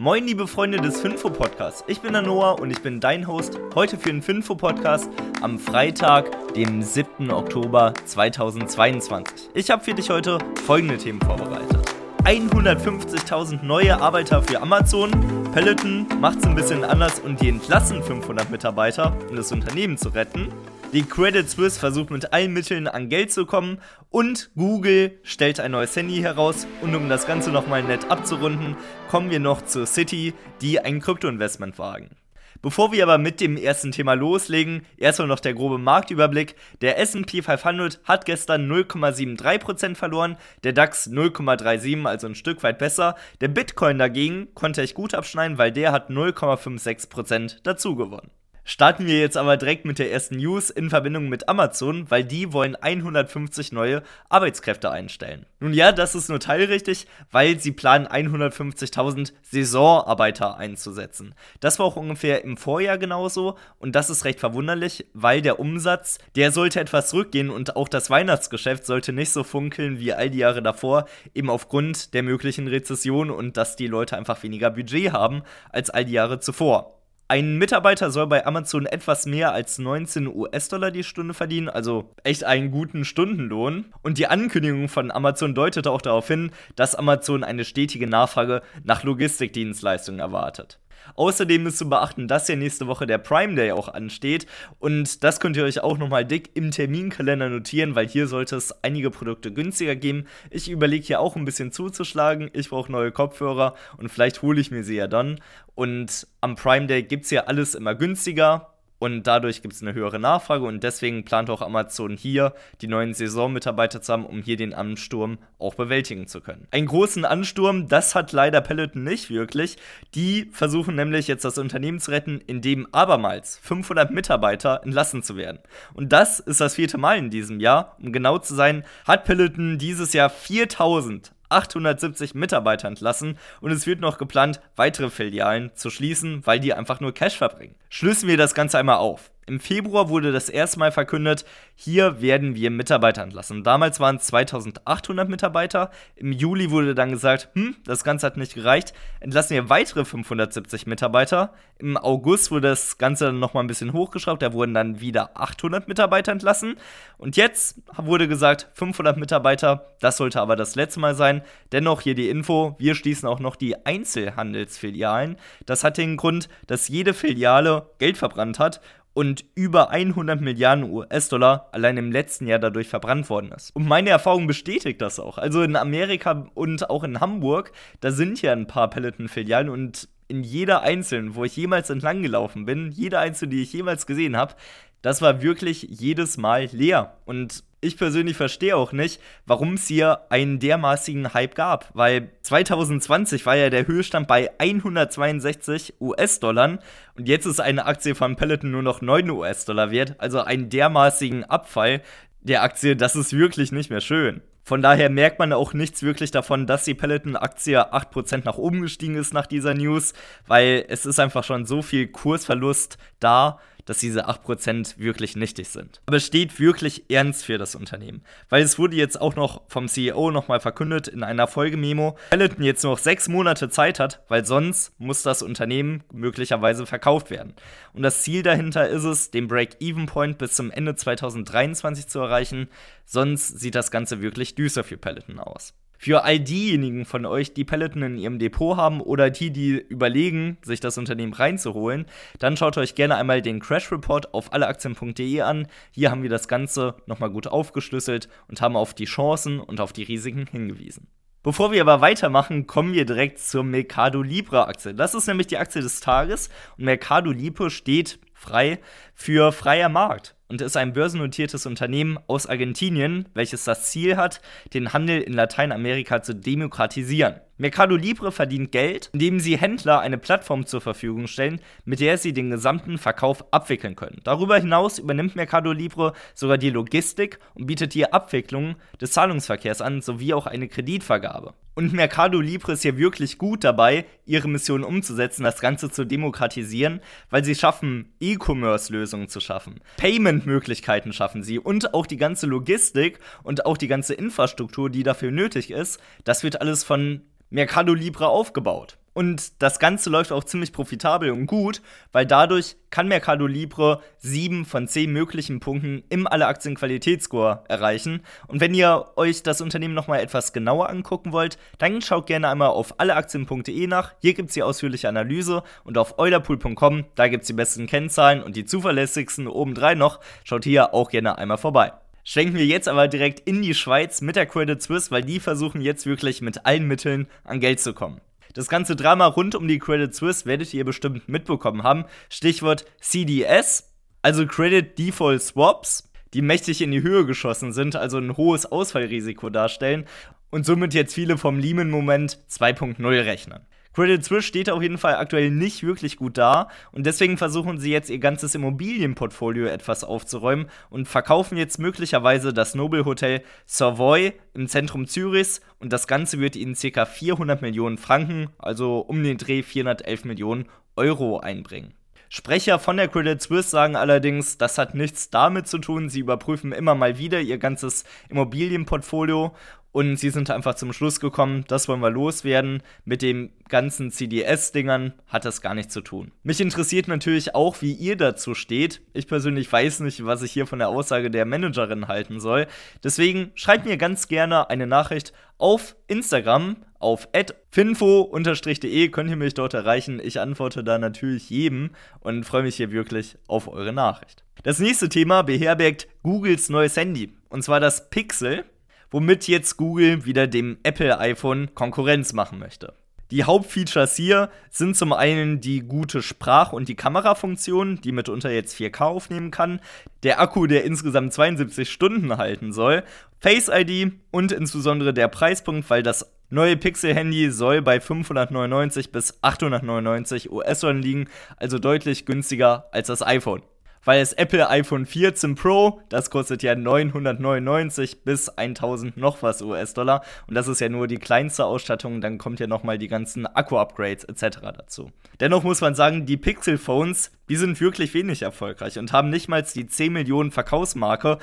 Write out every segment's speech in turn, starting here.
Moin, liebe Freunde des Finfo Podcasts. Ich bin der Noah und ich bin dein Host heute für den Finfo Podcast am Freitag, dem 7. Oktober 2022. Ich habe für dich heute folgende Themen vorbereitet. 150.000 neue Arbeiter für Amazon. Peloton macht es ein bisschen anders und die entlassen 500 Mitarbeiter, um das Unternehmen zu retten. Die Credit Suisse versucht mit allen Mitteln an Geld zu kommen und Google stellt ein neues Handy heraus. Und um das Ganze nochmal nett abzurunden, kommen wir noch zur City, die ein Kryptoinvestment wagen. Bevor wir aber mit dem ersten Thema loslegen, erstmal noch der grobe Marktüberblick. Der SP 500 hat gestern 0,73% verloren, der DAX 0,37, also ein Stück weit besser. Der Bitcoin dagegen konnte echt gut abschneiden, weil der hat 0,56% dazu gewonnen. Starten wir jetzt aber direkt mit der ersten News in Verbindung mit Amazon, weil die wollen 150 neue Arbeitskräfte einstellen. Nun ja, das ist nur teilrichtig, weil sie planen 150.000 Saisonarbeiter einzusetzen. Das war auch ungefähr im Vorjahr genauso und das ist recht verwunderlich, weil der Umsatz, der sollte etwas zurückgehen und auch das Weihnachtsgeschäft sollte nicht so funkeln wie all die Jahre davor, eben aufgrund der möglichen Rezession und dass die Leute einfach weniger Budget haben als all die Jahre zuvor. Ein Mitarbeiter soll bei Amazon etwas mehr als 19 US-Dollar die Stunde verdienen, also echt einen guten Stundenlohn. Und die Ankündigung von Amazon deutete auch darauf hin, dass Amazon eine stetige Nachfrage nach Logistikdienstleistungen erwartet. Außerdem ist zu beachten, dass ja nächste Woche der Prime Day auch ansteht. Und das könnt ihr euch auch nochmal dick im Terminkalender notieren, weil hier sollte es einige Produkte günstiger geben. Ich überlege hier auch ein bisschen zuzuschlagen. Ich brauche neue Kopfhörer und vielleicht hole ich mir sie ja dann. Und am Prime Day gibt es ja alles immer günstiger und dadurch gibt es eine höhere Nachfrage und deswegen plant auch Amazon hier die neuen Saisonmitarbeiter zu haben, um hier den Ansturm auch bewältigen zu können. Einen großen Ansturm, das hat leider Peloton nicht wirklich. Die versuchen nämlich jetzt das Unternehmen zu retten, indem abermals 500 Mitarbeiter entlassen zu werden. Und das ist das vierte Mal in diesem Jahr. Um genau zu sein, hat Peloton dieses Jahr 4000 870 Mitarbeiter entlassen und es wird noch geplant, weitere Filialen zu schließen, weil die einfach nur Cash verbringen. Schlüssen wir das Ganze einmal auf. Im Februar wurde das erste Mal verkündet, hier werden wir Mitarbeiter entlassen. Damals waren es 2800 Mitarbeiter. Im Juli wurde dann gesagt, hm, das Ganze hat nicht gereicht, entlassen wir weitere 570 Mitarbeiter. Im August wurde das Ganze dann nochmal ein bisschen hochgeschraubt, da wurden dann wieder 800 Mitarbeiter entlassen. Und jetzt wurde gesagt, 500 Mitarbeiter, das sollte aber das letzte Mal sein. Dennoch hier die Info, wir schließen auch noch die Einzelhandelsfilialen. Das hat den Grund, dass jede Filiale Geld verbrannt hat und über 100 Milliarden US-Dollar allein im letzten Jahr dadurch verbrannt worden ist. Und meine Erfahrung bestätigt das auch. Also in Amerika und auch in Hamburg, da sind ja ein paar Peloton-Filialen und in jeder einzelnen, wo ich jemals entlang gelaufen bin, jede einzelne, die ich jemals gesehen habe, das war wirklich jedes Mal leer. Und ich persönlich verstehe auch nicht, warum es hier einen dermaßigen Hype gab, weil 2020 war ja der Höchststand bei 162 US-Dollar. Und jetzt ist eine Aktie von Peloton nur noch 9 US-Dollar wert, also einen dermaßigen Abfall der Aktie, das ist wirklich nicht mehr schön. Von daher merkt man auch nichts wirklich davon, dass die Peloton-Aktie 8% nach oben gestiegen ist nach dieser News, weil es ist einfach schon so viel Kursverlust da, dass diese 8% wirklich nichtig sind. Aber es steht wirklich ernst für das Unternehmen, weil es wurde jetzt auch noch vom CEO nochmal verkündet in einer Folgememo, Peloton jetzt noch sechs Monate Zeit hat, weil sonst muss das Unternehmen möglicherweise verkauft werden. Und das Ziel dahinter ist es, den Break-Even-Point bis zum Ende 2023 zu erreichen, sonst sieht das Ganze wirklich düster für Peloton aus. Für all diejenigen von euch, die Peloton in ihrem Depot haben oder die, die überlegen, sich das Unternehmen reinzuholen, dann schaut euch gerne einmal den Crash Report auf alleaktien.de an. Hier haben wir das Ganze nochmal gut aufgeschlüsselt und haben auf die Chancen und auf die Risiken hingewiesen. Bevor wir aber weitermachen, kommen wir direkt zur Mercado Libre Aktie. Das ist nämlich die Aktie des Tages und Mercado Libre steht frei für freier Markt und ist ein börsennotiertes Unternehmen aus Argentinien, welches das Ziel hat, den Handel in Lateinamerika zu demokratisieren. Mercado Libre verdient Geld, indem sie Händler eine Plattform zur Verfügung stellen, mit der sie den gesamten Verkauf abwickeln können. Darüber hinaus übernimmt Mercado Libre sogar die Logistik und bietet die Abwicklung des Zahlungsverkehrs an, sowie auch eine Kreditvergabe. Und Mercado Libre ist hier wirklich gut dabei, ihre Mission umzusetzen, das Ganze zu demokratisieren, weil sie schaffen, E-Commerce-Lösungen zu schaffen. Payment-Möglichkeiten schaffen sie und auch die ganze Logistik und auch die ganze Infrastruktur, die dafür nötig ist, das wird alles von Mercado Libre aufgebaut. Und das Ganze läuft auch ziemlich profitabel und gut, weil dadurch kann Mercado Libre sieben von zehn möglichen Punkten im Alle-Aktien-Qualitätsscore erreichen. Und wenn ihr euch das Unternehmen nochmal etwas genauer angucken wollt, dann schaut gerne einmal auf alleaktien.de nach. Hier gibt es die ausführliche Analyse und auf eulerpool.com, da gibt es die besten Kennzahlen und die zuverlässigsten obendrein noch. Schaut hier auch gerne einmal vorbei. Schwenken wir jetzt aber direkt in die Schweiz mit der Credit Suisse, weil die versuchen jetzt wirklich mit allen Mitteln an Geld zu kommen. Das ganze Drama rund um die Credit Suisse werdet ihr bestimmt mitbekommen haben. Stichwort CDS, also Credit Default Swaps, die mächtig in die Höhe geschossen sind, also ein hohes Ausfallrisiko darstellen und somit jetzt viele vom Lehman-Moment 2.0 rechnen. Credit Suisse steht auf jeden Fall aktuell nicht wirklich gut da und deswegen versuchen sie jetzt ihr ganzes Immobilienportfolio etwas aufzuräumen und verkaufen jetzt möglicherweise das Nobelhotel Savoy im Zentrum Zürichs und das Ganze wird ihnen ca. 400 Millionen Franken, also um den Dreh 411 Millionen Euro einbringen. Sprecher von der Credit Suisse sagen allerdings, das hat nichts damit zu tun. Sie überprüfen immer mal wieder ihr ganzes Immobilienportfolio und sie sind einfach zum Schluss gekommen, das wollen wir loswerden. Mit den ganzen CDS-Dingern hat das gar nichts zu tun. Mich interessiert natürlich auch, wie ihr dazu steht. Ich persönlich weiß nicht, was ich hier von der Aussage der Managerin halten soll. Deswegen schreibt mir ganz gerne eine Nachricht auf Instagram auf finfo-de könnt ihr mich dort erreichen. Ich antworte da natürlich jedem und freue mich hier wirklich auf eure Nachricht. Das nächste Thema beherbergt Googles neues Handy und zwar das Pixel womit jetzt Google wieder dem Apple iPhone Konkurrenz machen möchte. Die Hauptfeatures hier sind zum einen die gute Sprach- und die Kamerafunktion, die mitunter jetzt 4K aufnehmen kann, der Akku, der insgesamt 72 Stunden halten soll, Face ID und insbesondere der Preispunkt, weil das neue Pixel-Handy soll bei 599 bis 899 US-Dollar liegen, also deutlich günstiger als das iPhone weil das Apple iPhone 14 Pro, das kostet ja 999 bis 1000 noch was US-Dollar und das ist ja nur die kleinste Ausstattung, dann kommt ja nochmal die ganzen Akku-Upgrades etc. dazu. Dennoch muss man sagen, die Pixel-Phones, die sind wirklich wenig erfolgreich und haben nicht mal die 10 Millionen Verkaufsmarke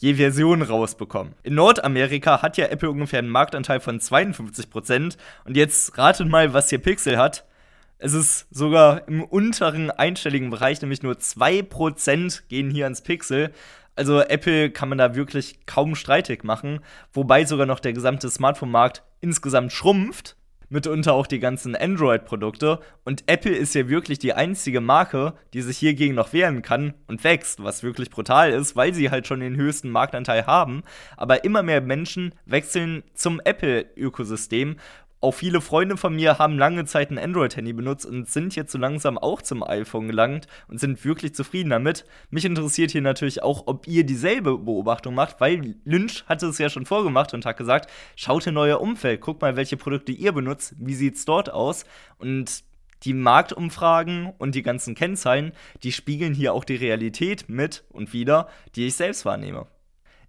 je Version rausbekommen. In Nordamerika hat ja Apple ungefähr einen Marktanteil von 52% und jetzt ratet mal, was hier Pixel hat. Es ist sogar im unteren einstelligen Bereich, nämlich nur 2% gehen hier ans Pixel. Also Apple kann man da wirklich kaum streitig machen, wobei sogar noch der gesamte Smartphone-Markt insgesamt schrumpft, mitunter auch die ganzen Android-Produkte. Und Apple ist ja wirklich die einzige Marke, die sich hiergegen noch wehren kann und wächst, was wirklich brutal ist, weil sie halt schon den höchsten Marktanteil haben. Aber immer mehr Menschen wechseln zum Apple-Ökosystem, auch viele Freunde von mir haben lange Zeit ein Android-Handy benutzt und sind jetzt so langsam auch zum iPhone gelangt und sind wirklich zufrieden damit. Mich interessiert hier natürlich auch, ob ihr dieselbe Beobachtung macht, weil Lynch hatte es ja schon vorgemacht und hat gesagt, schaut in euer Umfeld, guckt mal, welche Produkte ihr benutzt, wie sieht es dort aus und die Marktumfragen und die ganzen Kennzahlen, die spiegeln hier auch die Realität mit und wieder, die ich selbst wahrnehme.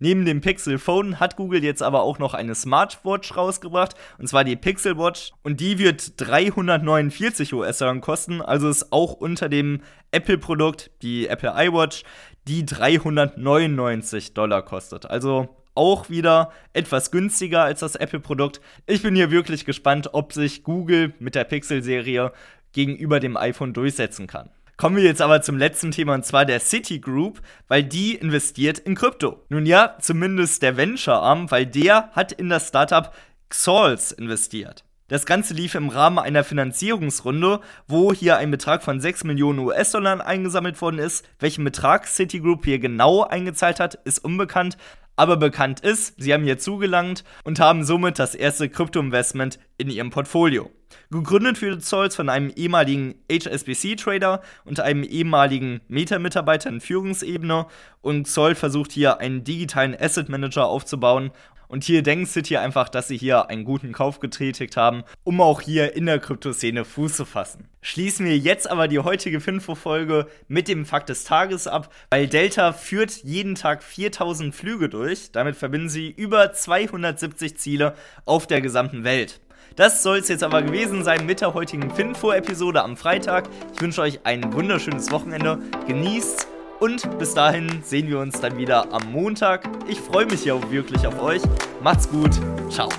Neben dem Pixel Phone hat Google jetzt aber auch noch eine Smartwatch rausgebracht, und zwar die Pixel Watch. Und die wird 349 US-Dollar kosten, also ist auch unter dem Apple-Produkt, die Apple iWatch, die 399 Dollar kostet. Also auch wieder etwas günstiger als das Apple-Produkt. Ich bin hier wirklich gespannt, ob sich Google mit der Pixel-Serie gegenüber dem iPhone durchsetzen kann. Kommen wir jetzt aber zum letzten Thema und zwar der Citigroup, weil die investiert in Krypto. Nun ja, zumindest der Venture-Arm, weil der hat in das Startup Xals investiert. Das Ganze lief im Rahmen einer Finanzierungsrunde, wo hier ein Betrag von 6 Millionen US-Dollar eingesammelt worden ist. Welchen Betrag Citigroup hier genau eingezahlt hat, ist unbekannt. Aber bekannt ist, sie haben hier zugelangt und haben somit das erste Krypto-Investment in ihrem Portfolio. Gegründet wurde Zolls von einem ehemaligen HSBC-Trader und einem ehemaligen Meta-Mitarbeiter in Führungsebene und Zoll versucht hier einen digitalen Asset Manager aufzubauen und hier denkt City einfach, dass sie hier einen guten Kauf getätigt haben, um auch hier in der Kryptoszene Fuß zu fassen. Schließen wir jetzt aber die heutige Finfo-Folge mit dem Fakt des Tages ab, weil Delta führt jeden Tag 4000 Flüge durch. Damit verbinden sie über 270 Ziele auf der gesamten Welt. Das soll es jetzt aber gewesen sein mit der heutigen Finfo-Episode am Freitag. Ich wünsche euch ein wunderschönes Wochenende. Genießt und bis dahin sehen wir uns dann wieder am Montag. Ich freue mich ja wirklich auf euch. Macht's gut. Ciao.